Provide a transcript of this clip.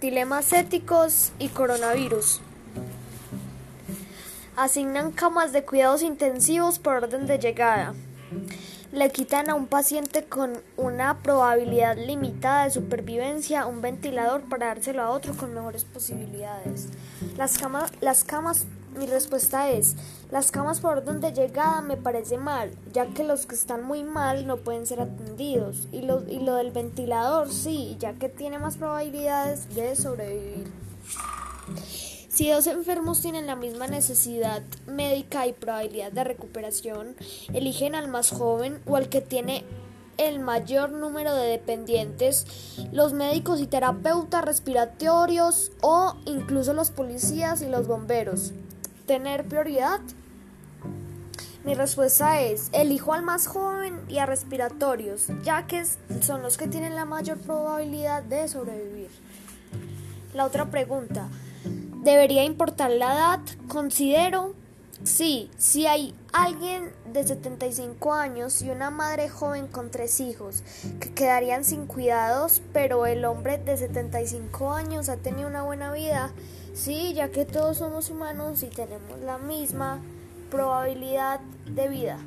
dilemas éticos y coronavirus. Asignan camas de cuidados intensivos por orden de llegada. Le quitan a un paciente con una probabilidad limitada de supervivencia un ventilador para dárselo a otro con mejores posibilidades. Las, camas, las camas, mi respuesta es, las camas por orden de llegada me parece mal, ya que los que están muy mal no pueden ser atendidos. Y lo, y lo del ventilador sí, ya que tiene más probabilidades de sobrevivir. Si dos enfermos tienen la misma necesidad médica y probabilidad de recuperación, eligen al más joven o al que tiene el mayor número de dependientes, los médicos y terapeutas respiratorios o incluso los policías y los bomberos. ¿Tener prioridad? Mi respuesta es, elijo al más joven y a respiratorios, ya que son los que tienen la mayor probabilidad de sobrevivir. La otra pregunta, ¿Debería importar la edad? Considero, sí, si hay alguien de 75 años y una madre joven con tres hijos que quedarían sin cuidados, pero el hombre de 75 años ha tenido una buena vida, sí, ya que todos somos humanos y tenemos la misma probabilidad de vida.